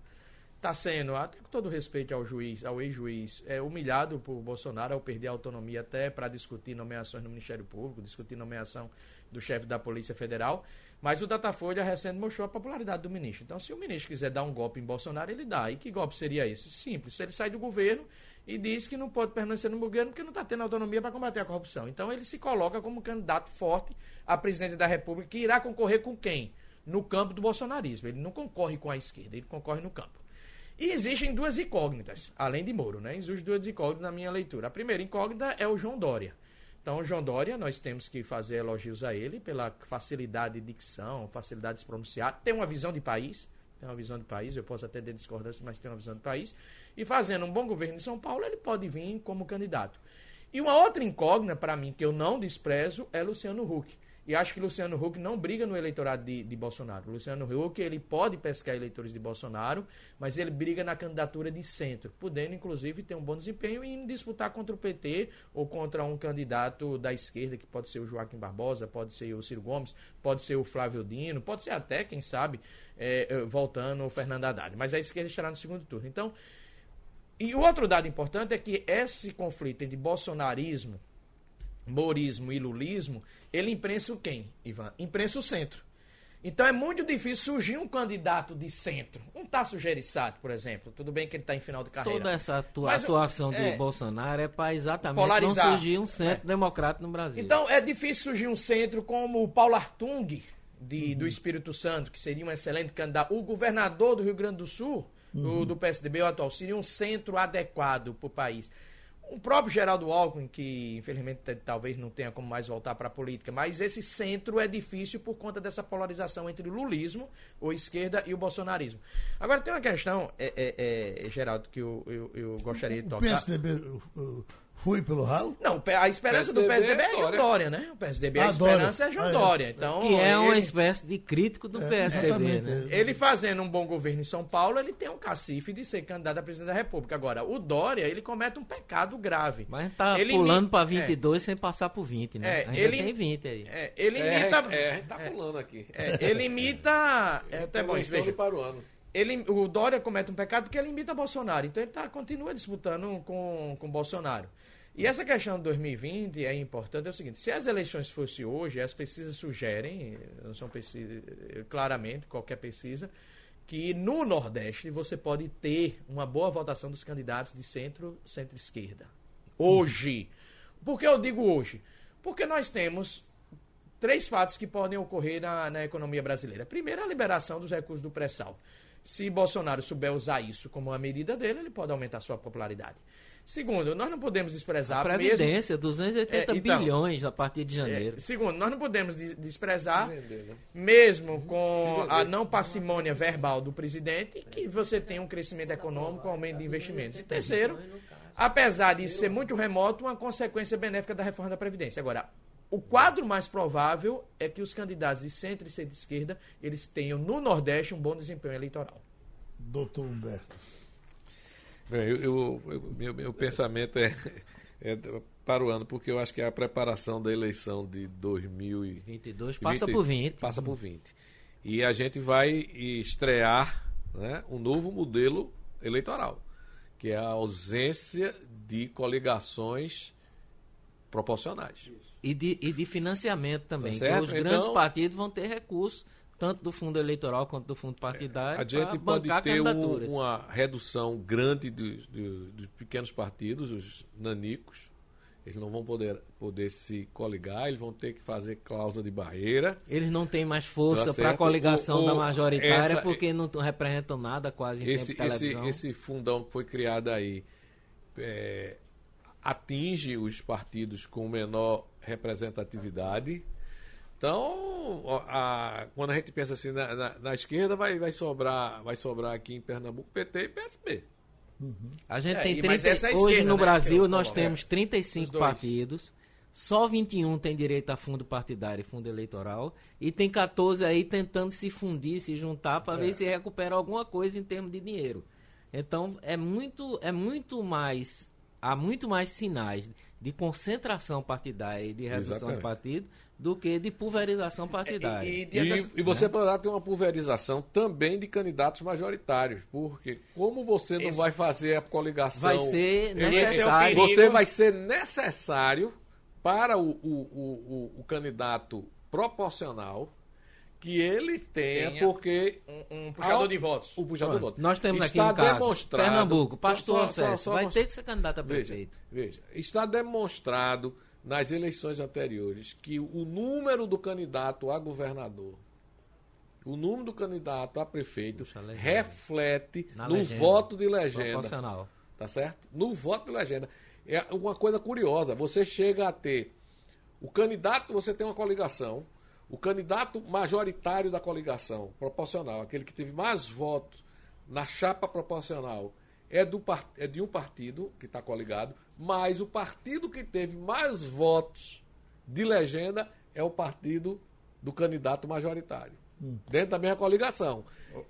Está sendo, até com todo respeito ao juiz, ao ex-juiz, é, humilhado por Bolsonaro ao perder a autonomia até para discutir nomeações no Ministério Público, discutir nomeação do chefe da Polícia Federal. Mas o Datafolha recente mostrou a popularidade do ministro. Então, se o ministro quiser dar um golpe em Bolsonaro, ele dá. E que golpe seria esse? Simples. Ele sai do governo e diz que não pode permanecer no governo porque não está tendo autonomia para combater a corrupção. Então, ele se coloca como candidato forte à presidência da República que irá concorrer com quem? No campo do bolsonarismo. Ele não concorre com a esquerda, ele concorre no campo. E existem duas incógnitas, além de Moro, né? Existem duas incógnitas na minha leitura. A primeira incógnita é o João Dória. Então, o João Dória, nós temos que fazer elogios a ele pela facilidade de dicção, facilidade de se pronunciar. Tem uma visão de país, tem uma visão de país, eu posso até ter discordância, mas tem uma visão de país. E fazendo um bom governo em São Paulo, ele pode vir como candidato. E uma outra incógnita, para mim, que eu não desprezo, é Luciano Huck. E acho que Luciano Huck não briga no eleitorado de, de Bolsonaro. Luciano Huck, ele pode pescar eleitores de Bolsonaro, mas ele briga na candidatura de centro, podendo, inclusive, ter um bom desempenho e disputar contra o PT ou contra um candidato da esquerda, que pode ser o Joaquim Barbosa, pode ser o Ciro Gomes, pode ser o Flávio Dino, pode ser até, quem sabe, é, é, voltando o Fernando Haddad. Mas a esquerda estará no segundo turno. Então, e o outro dado importante é que esse conflito entre bolsonarismo, morismo e lulismo, ele imprensa o quem, Ivan? Imprensa o centro. Então é muito difícil surgir um candidato de centro. Um Tasso Gereissati, por exemplo. Tudo bem que ele está em final de carreira. Toda essa atua- Mas atuação do é. Bolsonaro é para exatamente Polarizar. não surgir um centro É. democrático no Brasil. Então é difícil surgir um centro como o Paulo Artung, de, do Espírito Santo, que seria um excelente candidato. O governador do Rio Grande do Sul, do, do PSDB o atual, seria um centro adequado para o país. O próprio Geraldo Alckmin, que infelizmente talvez não tenha como mais voltar para a política, mas esse centro é difícil por conta dessa polarização entre o lulismo, ou esquerda, e o bolsonarismo. Agora tem uma questão, é, é, é, Geraldo, que eu, eu, eu gostaria de O tocar. PSDB uh, foi pelo ralo? Não, a esperança do PSDB PSDB é é João Dória. Né? O PSDB, a Ah, Dória. esperança é João Ah, é. Dória. Então, que é uma ele, espécie de crítico do É, PSDB, né? é. ele fazendo um bom governo em São Paulo, ele tem um cacife de ser candidato a presidente da República. Agora, o Dória, ele comete um pecado grave. Mas tá Ele pulando imi- para 22 sem passar por 20, né? É, Ainda ele- tem 20 aí. É, é, ele É, imita... é, a gente tá pulando aqui. é, ele imita... É até bom veja. para o ano. ele, o Dória comete um pecado porque ele imita Bolsonaro. Então ele tá, continua disputando com, com Bolsonaro. E essa questão de 2020 é importante, é o seguinte, se as eleições fossem hoje, as pesquisas sugerem, não são pesquisas, claramente, qualquer pesquisa, que no Nordeste você pode ter uma boa votação dos candidatos de centro, centro-esquerda. Hoje. Por que eu digo hoje? Porque nós temos três fatos que podem ocorrer na, na economia brasileira. Primeiro, a liberação dos recursos do pré-sal. Se Bolsonaro souber usar isso como uma medida dele, ele pode aumentar sua popularidade. Segundo, nós não podemos desprezar A mesmo... Previdência, 280 É, então, bilhões a partir de janeiro. É, segundo, nós não podemos des- desprezar, né? mesmo com a não parcimônia verbal do presidente, que você tem um crescimento econômico, um aumento de investimentos. E terceiro, apesar disso ser muito remoto, uma consequência benéfica da reforma da Previdência. Agora, o quadro mais provável é que os candidatos de centro e centro-esquerda, eles tenham no Nordeste um bom desempenho eleitoral. Doutor Humberto. Bem, eu, eu- eu- meu, meu pensamento é, é para o ano, porque eu acho que a preparação da eleição de 2022 22 passa por 20. Passa por 20. E a gente vai estrear né, um novo modelo eleitoral. que é a ausência de coligações proporcionais. E de, e de financiamento também. Tá os grandes Então- partidos vão ter recursos, tanto do fundo eleitoral quanto do fundo partidário, A gente pode ter um- uma redução grande dos, dos- dos pequenos partidos, os nanicos. Eles não vão poder, poder se coligar, eles vão ter que fazer cláusula de barreira. Eles não têm mais força Tá para a coligação O- o- da majoritária essa- porque não representam nada quase em Esse, tempo de esse, televisão. esse fundão que foi criado aí é, atinge os partidos com menor representatividade. Então, a- quando a gente pensa assim na, na- na esquerda, vai, vai, sobrar, vai sobrar aqui em Pernambuco PT e PSB. A gente É, tem e- mas 30, essa é a hoje esquerda, no né, Brasil eu nós temos 35 Os dois. partidos, só 21 tem direito a fundo partidário e fundo eleitoral e tem 14 aí tentando se fundir, se juntar para É. ver se recupera alguma coisa em termos de dinheiro. Então é muito é muito mais há muito mais sinais de concentração partidária e de redução Exatamente. de partido do que de pulverização partidária. E, e E, e você poderá ter uma pulverização também de candidatos majoritários, porque como você não Esse- vai fazer a coligação... Vai ser necessário. perigo. Você vai ser necessário para o, o, o, o- o candidato proporcional que ele tenha, Tenha porque um, um puxador Ao- de votos. o puxador de votos. Nós temos aqui Está no caso demonstrado, Pernambuco, Pastor só- só- só vai ter que ser candidato a Veja, prefeito. veja, está demonstrado nas eleições anteriores que o número do candidato a governador, o número do candidato a prefeito, Puxa, legenda. reflete Na no legenda. voto de legenda. Proporcional. Tá certo? No voto de legenda. É uma coisa curiosa. Você chega a ter o candidato, você tem uma coligação. O candidato majoritário da coligação, proporcional, aquele que teve mais votos na chapa proporcional, é, do, é de um partido que está coligado, mas o partido que teve mais votos de legenda é o partido do candidato majoritário. Dentro da mesma coligação.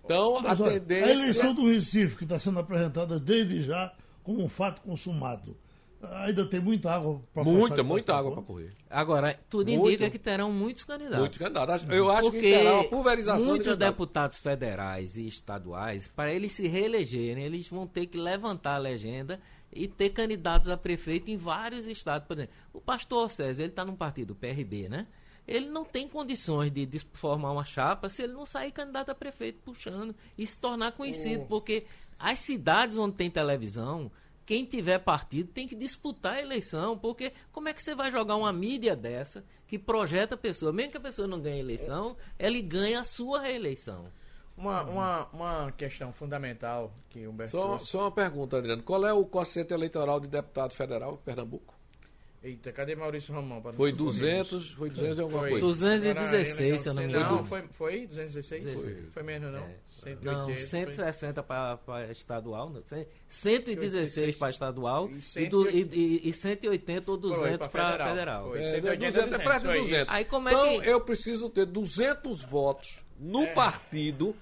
Então, a Mas, olha, tendência. a eleição do Recife, que está sendo apresentada desde já como um fato consumado, ainda tem muita água para Muita, muita água para correr. Agora, tudo Muito. indica que terão muitos candidatos. Muitos candidatos. Eu acho Porque que terá uma pulverização de muitos candidatos. deputados federais e estaduais, para eles se reelegerem, eles vão ter que levantar a legenda e ter candidatos a prefeito em vários estados. Por exemplo, o pastor César, ele está num partido PRB, né? Ele não tem condições de, de formar uma chapa se ele não sair candidato a prefeito puxando e se tornar conhecido, porque as cidades onde tem televisão, quem tiver partido tem que disputar a eleição, porque como é que você vai jogar uma mídia dessa que projeta a pessoa, mesmo que a pessoa não ganhe a eleição, ele ganha a sua reeleição. Uma, uma, uma questão fundamental que o Humberto Só, trouxe. só uma pergunta, Adriano. Qual é o quociente eleitoral de deputado federal em Pernambuco? Eita, cadê Maurício Romão? Foi confundir 200, foi 200 e alguma Foi. coisa. 216, se eu não me engano. Não, foi, foi 216? Foi, 16. foi menos, não? É. 180, Não, foi. 160 para estadual, não, cem- 116 para estadual E e, du- e, e, e 180 ou Foi 200 para federal. federal. Foi. É, 180, 200, é perto de foi 200. isso. Aí como é então, que- eu preciso ter 200 votos no partido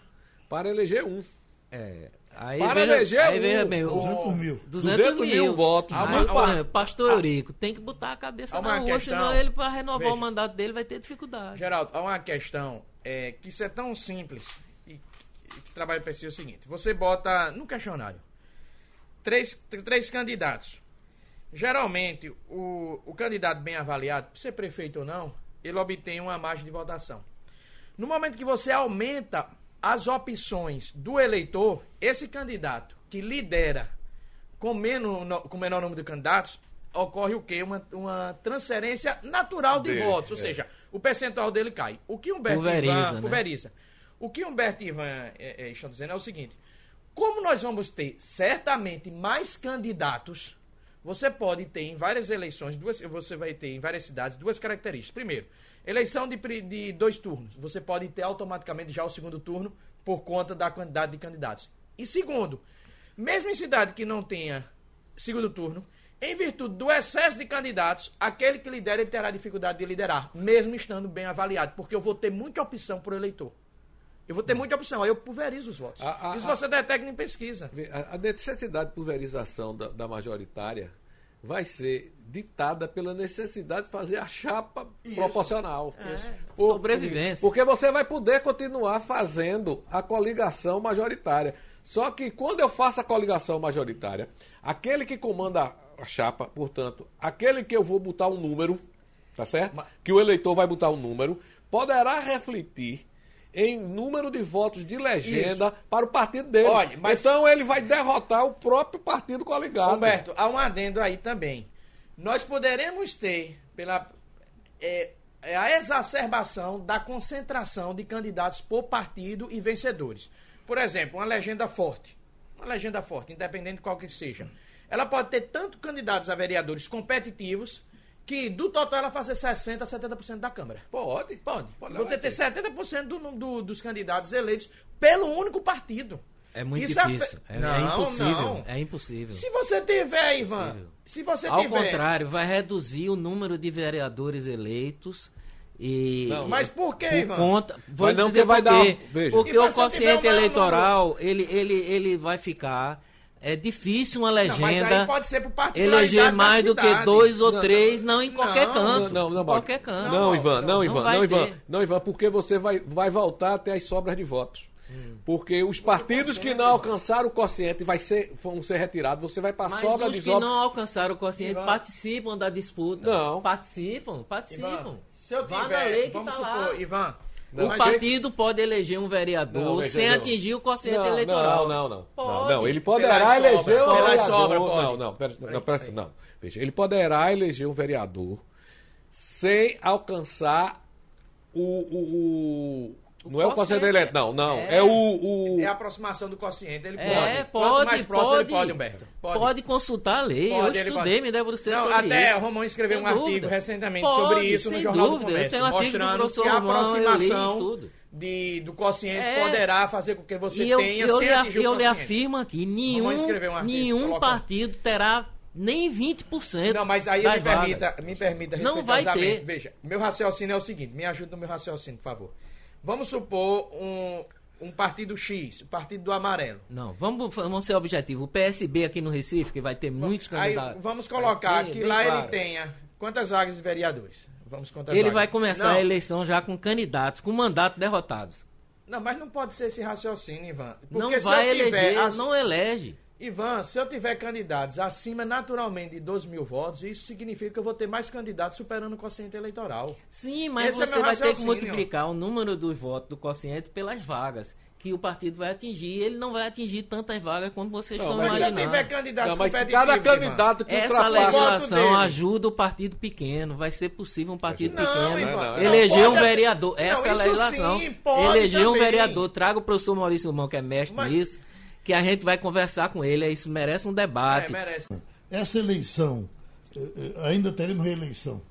para eleger um. É. Aí Para veja, eleger aí um, veja bem, o- 200 mil. 200, 200 mil votos Aí, por par- Pastor Eurico tem que botar a cabeça na rua, questão- senão ele, para renovar Veja. o mandato dele, vai ter dificuldade. Geraldo, há uma questão é, que isso é tão simples e, e que trabalha para si é o seguinte: você bota no questionário três, tr- três candidatos. Geralmente, o, o candidato bem avaliado, ser prefeito ou não, ele obtém uma margem de votação. No momento que você aumenta as opções do eleitor, esse candidato que lidera com, menos, no- com menor número de candidatos, ocorre o quê? Uma, uma transferência natural de Dele, votos. Ou é. seja, o percentual dele cai. O que Humberto Pulveriza, Ivan né? pulveriza. O que Humberto e Ivan é, é, estão dizendo é o seguinte: como nós vamos ter certamente mais candidatos, você pode ter em várias eleições, duas, você vai ter em várias cidades duas características. Primeiro, eleição de, de dois turnos. Você pode ter automaticamente já o segundo turno por conta da quantidade de candidatos. E segundo, mesmo em cidade que não tenha segundo turno, em virtude do excesso de candidatos, aquele que lidera ele terá dificuldade de liderar, mesmo estando bem avaliado, porque eu vou ter muita opção para o eleitor. Eu vou ter muita opção, aí eu pulverizo os votos. A- a- Isso a- você detecta em pesquisa. A a necessidade de pulverização da, da majoritária vai ser ditada pela necessidade de fazer a chapa proporcional. Por- Sobrevivência. Porque você vai poder continuar fazendo a coligação majoritária. Só que quando eu faço a coligação majoritária, aquele que comanda a chapa, portanto, aquele que eu vou botar um número, tá certo? Que o eleitor vai botar um número, poderá refletir em número de votos de legenda Isso. para o partido dele. Olha, mas- Então ele vai derrotar o próprio partido coligado. Humberto, há um adendo aí também. Nós poderemos ter, pela é, é a exacerbação da concentração de candidatos por partido e vencedores. Por exemplo, uma legenda forte. Uma legenda forte, independente de qual que seja. Ela pode ter tanto candidatos a vereadores competitivos que do total ela fazer 60% a 70% da Câmara. Pode. Pode. Pode Você ter isso aí. 70% do, do- dos candidatos eleitos pelo único partido. É muito Isso afe- difícil. É, é Não, impossível. não. É impossível. Se você tiver, Ivan, Possível. se você Ao tiver... contrário, vai reduzir o número de vereadores eleitos e. Não, Mas por que, Ivan? conta, vou Mas não, dizer porque vai por quê. dar- veja. Porque Ivan, o quociente eleitoral, ele, ele, ele vai ficar. É difícil uma Não, mas legenda aí pode ser por eleger da mais do que dois ou Não, três, não em qualquer não, canto. Não, não, qualquer canto. Não, Não, Ivan, não, não Ivan, não, Ivan. Não, Ivan, porque você vai, vai voltar a ter as sobras de votos. Hum. Porque os partidos que não alcançaram o quociente vai ser, vão ser retirados, você vai para Mas sobra os de que sobra. não alcançaram o quociente Ivan. participam da disputa. Não. Participam, participam. Ivan, se eu Vá tiver, na lei que vamos tá supor, lá. Ivan, Não, o partido pode eleger um vereador Não, sem atingir o quociente eleitoral. Não, não, não. Não, ele poderá eleger um vereador. Não, não, pera, não, pera, não. Veja, ele poderá eleger um vereador sem alcançar o. o, o- não é o quociente. conselho eleito, não, não. É, É. o. o- é a aproximação do quociente, ele pode. É, Quanto pode, mais próximo pode, ele pode, Humberto. Pode. consultar a lei. Pode, eu estudei, pode. me debrucei Não, sobre até isso. o Romão escreveu Sem um artigo dúvida. recentemente Pode, sobre isso no Jornal dúvida. do Eu Comércio, artigo do mostrando professor que a Romão, eu aproximação tudo. de, do quociente É. poderá fazer com que você E eu, tenha eu, sem lhe, atingir eu lhe afirmo aqui, nenhum, um artigo, nenhum partido terá nem 20%. Não, mas aí me permita, me permita Não vai respeitosamente. ter. Veja, meu raciocínio é o seguinte, me ajuda no meu raciocínio, por favor. Vamos supor um, um partido X, o partido do amarelo. Não, vamos, vamos ser objetivos. O PSB aqui no Recife, que vai ter muitos Aí candidatos. vamos colocar Bem- que bem lá claro. ele tenha quantas vagas de vereadores? Vamos contar Ele vagas. vai começar não, a eleição já com candidatos, com mandato derrotados. Não, mas não pode ser esse raciocínio, Ivan. Porque não vai eleger, as- não elege. Ivan, se eu tiver candidatos acima naturalmente de 12 mil votos, isso significa que eu vou ter mais candidatos superando o quociente eleitoral. Sim, mas Esse é você meu vai ter que multiplicar o número dos votos do quociente pelas vagas que o partido vai atingir. Ele não vai atingir tantas vagas quanto vocês Não, estão mas Mas se eu imaginando. tiver candidatos Não, mas cada candidato que Essa legislação ajuda o partido pequeno. Vai ser possível um partido Não, pequeno Ivan, eleger um pode- vereador. Essa é legislação. sim, eleger um também. vereador. Traga o professor Maurício Mão, que é mestre Mas- nisso, que a gente vai conversar com ele. Isso merece um É, debate. merece. Essa eleição, eh, eh, ainda teremos reeleição.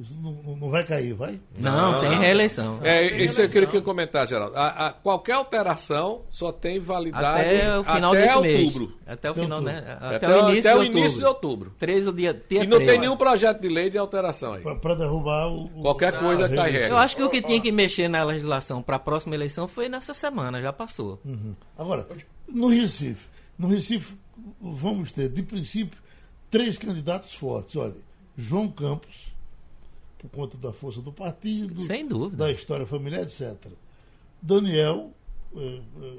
Isso não, não- vai cair, vai? não, Não, tem não. reeleição. É, tem isso eu queria eleição. comentar, Geraldo. A- a- qualquer alteração só tem validade Até o final até desse outubro. mês. Até o final, outubro. né? Até, Até, o início até de o início de outubro. outubro. 13 o dia, dia E não 13. tem nenhum projeto de lei de alteração aí. Para derrubar o. o- Qualquer a coisa tá em reeleição. Eu acho que o que tinha que mexer na legislação para a próxima eleição foi nessa semana, já passou. Agora, no Recife, no Recife vamos ter, de princípio, três candidatos fortes. Olha, João Campos, por conta da força do partido, Sem dúvida. da história familiar, etc. Daniel, eh, eh,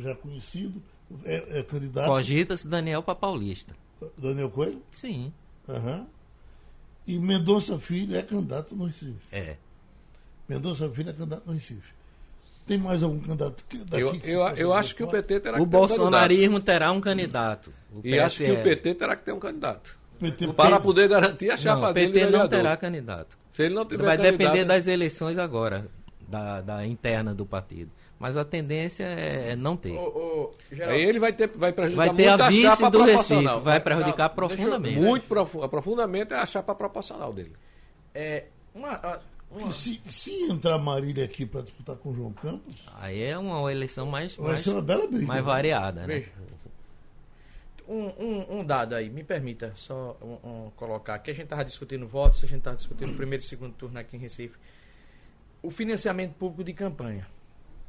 já conhecido, é, é candidato. Cogita-se Daniel para Paulista. Daniel Coelho. Sim. aham. E Mendonça Filho é candidato no Recife. É. Mendonça Filho é candidato no Recife. Tem mais algum candidato daqui Eu, eu, eu acho que o? PT terá O que ter um candidato. bolsonarismo terá um candidato. O E acho que o. PT terá que ter um candidato. PT Para poder garantir a chapa Não, o dele PT não terá candidato. Se ele não tiver Vai candidato, depender das eleições agora, da, da interna do partido. Mas a tendência é não ter. Ô, Geraldo, Aí ele vai, ter, vai prejudicar Vai ter muito a a, vice chapa do proporcional. Recife, vai prejudicar Não, deixa eu- profundamente. Muito profu- profundamente é a chapa proporcional dele. é, uma, uma- Se, se entrar Marília aqui para disputar com o João Campos, Aí é uma eleição mais, vai mais, ser uma bela briga. mais né? variada, né? Um, um, um dado aí, me permita só um, um colocar. Que a gente estava discutindo votos, a gente estava discutindo o primeiro e segundo turno aqui em Recife. O financiamento público de campanha.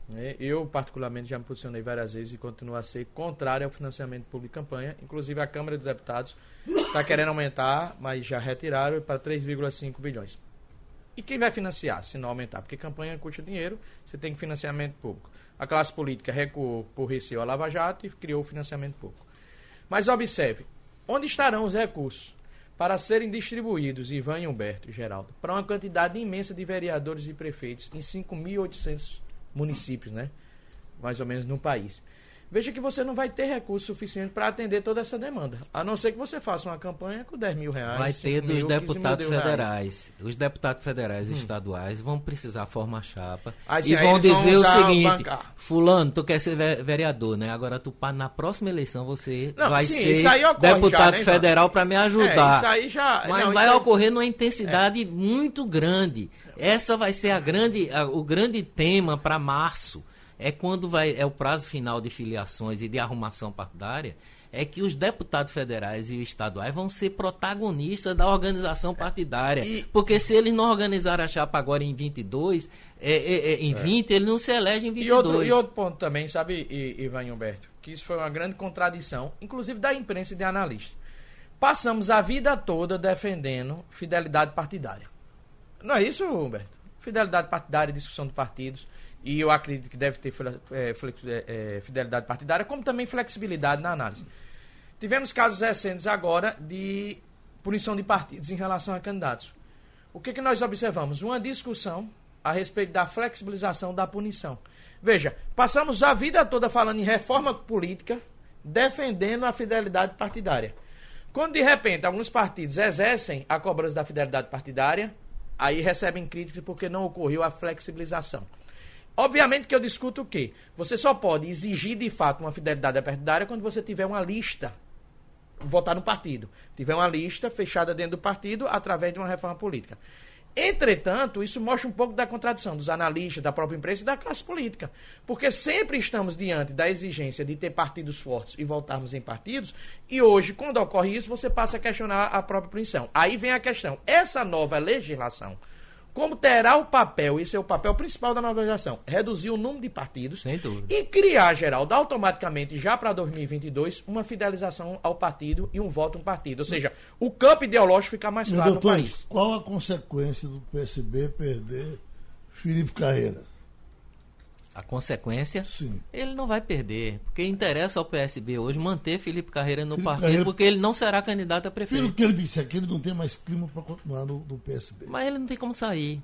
né? Eu, particularmente, já me posicionei várias vezes e continuo a ser contrário ao financiamento público de campanha. Inclusive, a Câmara dos Deputados está querendo aumentar, mas já retiraram para 3,5 bilhões. E quem vai financiar se não aumentar? Porque campanha custa dinheiro, você tem financiamento público. A classe política recuou por receio a Lava Jato e criou o financiamento público. Mas observe, onde estarão os recursos para serem distribuídos, Ivan e Humberto, Geraldo, para uma quantidade imensa de vereadores e prefeitos em 5.800 municípios, né? Mais ou menos no país veja que você não vai ter recurso suficiente para atender toda essa demanda. A não ser que você faça uma campanha com 10 mil reais. Vai ter dos mil, deputados federais. Os deputados federais e hum. estaduais vão precisar formar chapa. Aí, e vão dizer vão o seguinte: Fulano, tu quer ser vereador, né? Agora tu na próxima eleição você não, vai sim, ser deputado já, né, federal para me ajudar. É, isso aí já, Mas não, vai ocorrer numa intensidade é. muito grande. Essa vai ser a grande, a, o grande tema para março é quando vai é o prazo final de filiações e de arrumação partidária, é que os deputados federais e estaduais vão ser protagonistas da organização partidária. E, porque se eles não organizarem a chapa agora em 22, é, é, é, em é. 20, eles não se elegem em 22. E outro, e outro ponto também, sabe, Ivan e Humberto, que isso foi uma grande contradição, inclusive da imprensa e de analistas. Passamos a vida toda defendendo fidelidade partidária. Não é isso, Humberto? Fidelidade partidária, discussão de partidos e eu acredito que deve ter é, é, fidelidade partidária, como também flexibilidade na análise. Tivemos casos recentes agora de punição de partidos em relação a candidatos. O que, que nós observamos? Uma discussão a respeito da flexibilização da punição. Veja, passamos a vida toda falando em reforma política, defendendo a fidelidade partidária. Quando de repente alguns partidos exercem a cobrança da fidelidade partidária, aí recebem críticas porque não ocorreu a flexibilização. Obviamente que eu discuto o quê? Você só pode exigir de fato uma fidelidade partidária quando você tiver uma lista, votar no partido, tiver uma lista fechada dentro do partido através de uma reforma política. Entretanto, isso mostra um pouco da contradição dos analistas, da própria imprensa e da classe política. Porque sempre estamos diante da exigência de ter partidos fortes e voltarmos em partidos, e hoje, quando ocorre isso, você passa a questionar a própria punição. Aí vem a questão: essa nova legislação como terá o papel, esse é o papel principal da nova legislação, reduzir o número de partidos e criar, Geraldo, automaticamente, já para 2022, uma fidelização ao partido e um voto um partido. Ou seja, o campo ideológico fica mais claro no país. Qual a consequência do PSB perder Felipe Carreiras? A consequência, Sim. ele não vai perder. Porque interessa ao PSB hoje manter Felipe Carreira no Felipe partido, Carreira, porque ele não será candidato a prefeito. Pelo que ele disse aqui, ele não tem mais clima para continuar no, no, PSB. Mas ele não tem como sair.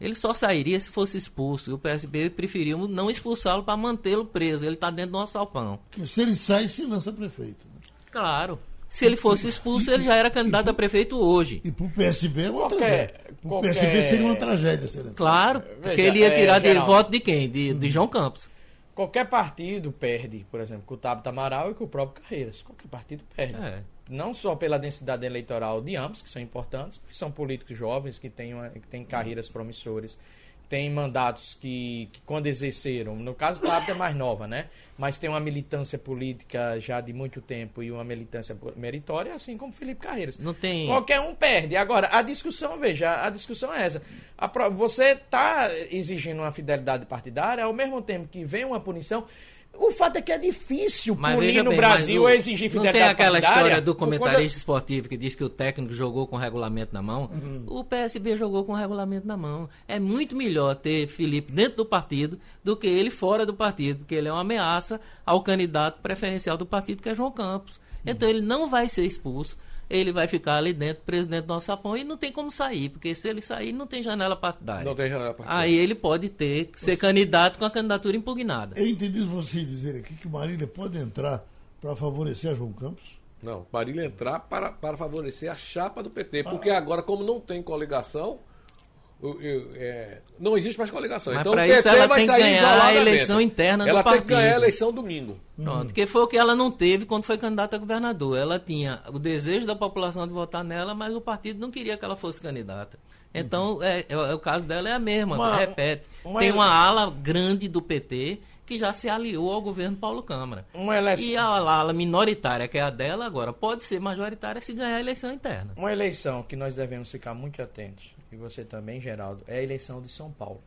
Ele só sairia se fosse expulso. E o PSB preferiu não expulsá-lo para mantê-lo preso. Ele está dentro do nosso alpão. Se ele sai, se lança prefeito. Né? Claro. Se ele fosse expulso, ele já era candidato a prefeito hoje. E para o PSB é uma qualquer, tragédia. O qualquer... PSB seria uma tragédia. Seria. Claro, porque Veja, ele ia tirar é, de voto de quem? De, de João Campos. Qualquer partido perde, por exemplo, com o Tabata Amaral e com o próprio Carreiras. Qualquer partido perde. É. Não só pela densidade eleitoral de ambos, que são importantes, porque são políticos jovens que têm, uma, que têm carreiras promissoras tem mandatos que, que, quando exerceram, no caso da Tabata é mais nova, né? Mas tem uma militância política já de muito tempo e uma militância meritória, assim como Felipe Carreiras. Não tem. Qualquer um perde. Agora, a discussão, veja, a discussão é essa. A, você está exigindo uma fidelidade partidária, ao mesmo tempo que vem uma punição. O fato é que é difícil mas punir no bem, Brasil o, exigir fidelidade Não tem aquela história do comentarista esportivo que diz que o técnico jogou com o regulamento na mão? Uhum. O PSB jogou com o regulamento na mão. É muito melhor ter Felipe dentro do partido do que ele fora do partido, porque ele é uma ameaça ao candidato preferencial do partido, que é João Campos. Então uhum. ele não vai ser expulso ele vai ficar ali dentro, presidente do Alçapão, e não tem como sair, porque se ele sair, não tem janela partidária. Não tem janela partidária. Aí ele pode ter que ser candidato com a candidatura impugnada. Eu entendi você dizer aqui que Marília pode entrar para favorecer a João Campos? Não, Marília entrar para, para favorecer a chapa do PT, porque ah. agora, como não tem coligação, eu, eu, é, não existe mais coligação. Mas então o PT ela tem que ganhar a eleição interna ela do partido. Ela tem que ganhar a eleição domingo. Pronto, hum. que foi o que ela não teve quando foi candidata a governador. Ela tinha o desejo da população de votar nela, mas o partido não queria que ela fosse candidata. Então, uhum. é, é, é, o caso dela é a mesma, uma, repete. Uma tem uma ala grande do PT que já se aliou ao governo Paulo Câmara. Eleição... E a ala minoritária, que é a dela agora, pode ser majoritária se ganhar a eleição interna. Uma eleição que nós devemos ficar muito atentos e você também, Geraldo, é a eleição de São Paulo.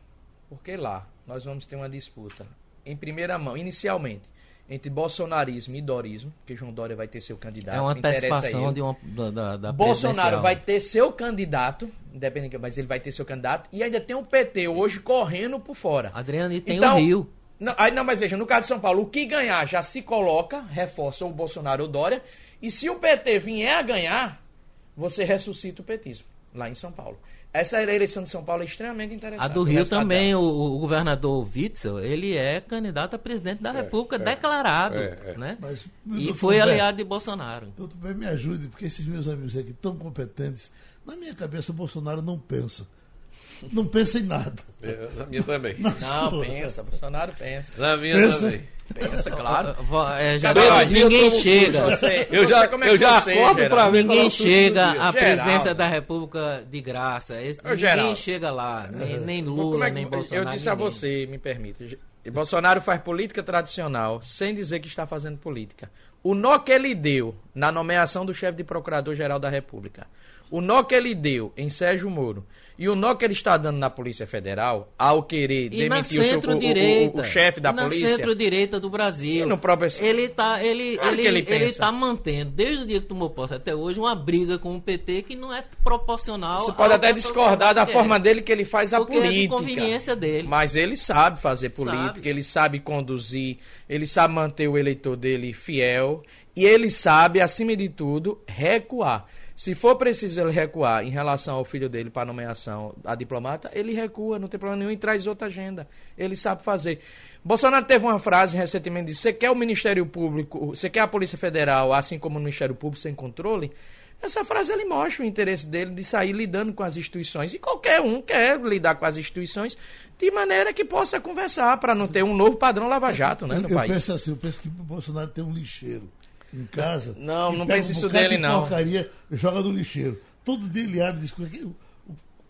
Porque lá nós vamos ter uma disputa em primeira mão, inicialmente, entre bolsonarismo e dorismo, que João Dória vai ter seu candidato. É uma antecipação de uma, da, da Bolsonaro vai ter seu candidato independente, mas ele vai ter seu candidato. E ainda tem o PT hoje correndo por fora. Adriano, e tem Então, o Rio. Não, aí não, mas veja, no caso de São Paulo, o que ganhar já se coloca, reforça o Bolsonaro ou o Dória. E se o PT vier a ganhar, você ressuscita o petismo lá em São Paulo. Essa eleição de São Paulo é extremamente interessante. A do Rio também, o, o governador Witzel, ele é candidato a presidente da República declarado, é, é. né? Mas, e foi Humberto, aliado de Bolsonaro. Doutor, bem, me ajude, porque esses meus amigos aqui tão competentes, na minha cabeça, Bolsonaro não pensa. Não pensa em nada. É, na minha também. Não, pensa, Bolsonaro pensa. Na minha Pensa. também. Pensa, claro. É, já- ninguém chega. Você, Eu já, como é eu que já você, acordo pra mim. Ninguém chega à presidência da República de graça. Esse- ninguém Geraldo. chega lá. Nem, nem Como Lula, é que- nem Bolsonaro. Eu disse a ninguém. você, me permite. Bolsonaro faz política tradicional sem dizer que está fazendo política. O nó que ele deu na nomeação do chefe de procurador-geral da República, o nó que ele deu em Sérgio Moro e o nó que ele está dando na Polícia Federal ao querer E demitir o, seu- o- o- o, chefe da na polícia. centro-direita do Brasil. E no próprio- Ele tá, ele, Claro ele, ele ele, tá mantendo, desde o dia que tomou posse até hoje, uma briga com o PT que não é proporcional. Você pode até discordar da forma dele que ele faz a Porque é de política. conveniência dele. Mas ele sabe fazer política, Sabe. ele sabe conduzir, ele sabe manter o eleitor dele fiel e ele sabe, acima de tudo, recuar. Se for preciso ele recuar em relação ao filho dele para nomeação a diplomata, ele recua, não tem problema nenhum e traz outra agenda. Ele sabe fazer. Bolsonaro teve uma frase recentemente disse: "Você quer o Ministério Público, você quer a Polícia Federal, assim como o Ministério Público sem controle?" Essa frase ele mostra o interesse dele de sair lidando com as instituições. E qualquer um quer lidar com as instituições de maneira que possa conversar, para não ter um novo padrão Lava-Jato né, eu, no eu país. penso assim, eu penso que o Bolsonaro tem um lixeiro em casa. Não, não pense um isso dele, de não. porcaria joga no lixeiro. Todo dia ele abre e diz: o que, o-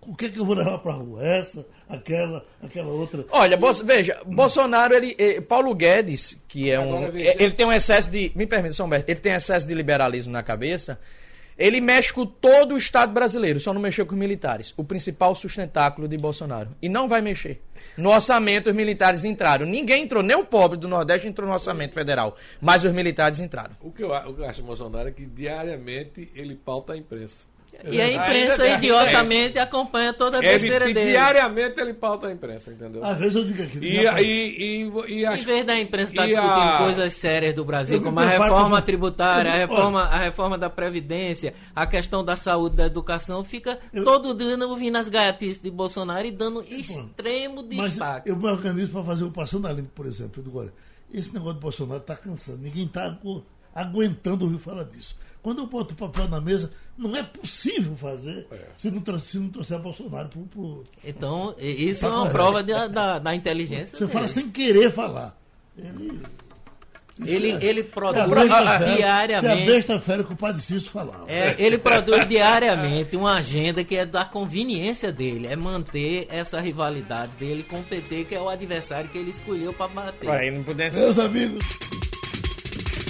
o que é que eu vou levar pra rua? Essa, aquela, aquela outra. Olha, Bos- veja, Bolsonaro, ele, eh, Paulo Guedes, que é um. Agora vem, eh, Ele tem um excesso de. Me permita, São Humberto, ele tem excesso de liberalismo na cabeça. Ele mexe com todo o Estado brasileiro, só não mexeu com os militares. O principal sustentáculo de Bolsonaro. E não vai mexer. No orçamento, os militares entraram. Ninguém entrou, nem o pobre do Nordeste entrou no orçamento federal. Mas os militares entraram. O que, eu, o que eu acho Bolsonaro é que diariamente ele pauta a imprensa. E a imprensa, Ainda idiotamente, acompanha toda a É, besteira e dele. diariamente ele pauta a imprensa, entendeu? Às vezes eu digo aqui. E, e, e, e Em as- vez da imprensa estar e discutindo a- coisas sérias do Brasil, Eu como a reforma tributária, a eu reforma, a reforma da Previdência, a questão da saúde da educação, fica todo dia ouvindo as gaiatices de Bolsonaro e dando extremo Mas destaque. eu me organizo para fazer o Passando a Limpo, por exemplo. Eu olha, esse negócio do Bolsonaro está cansando. Ninguém está aguentando ouvir falar disso. Quando eu boto o papel na mesa, não é possível fazer se, não, se não trouxer Bolsonaro pro, pro... Então, isso é uma prova da, da, da inteligência Você dele. fala sem querer falar. Ele, Ele, é- ele a produz besta fera- Se a diariamente. besta fera que o Padre Cício falava. É, ele produz diariamente uma agenda que é da conveniência dele, é manter essa rivalidade dele com o PT, que é o adversário que ele escolheu para bater. Aí não pudesse Meus amigos,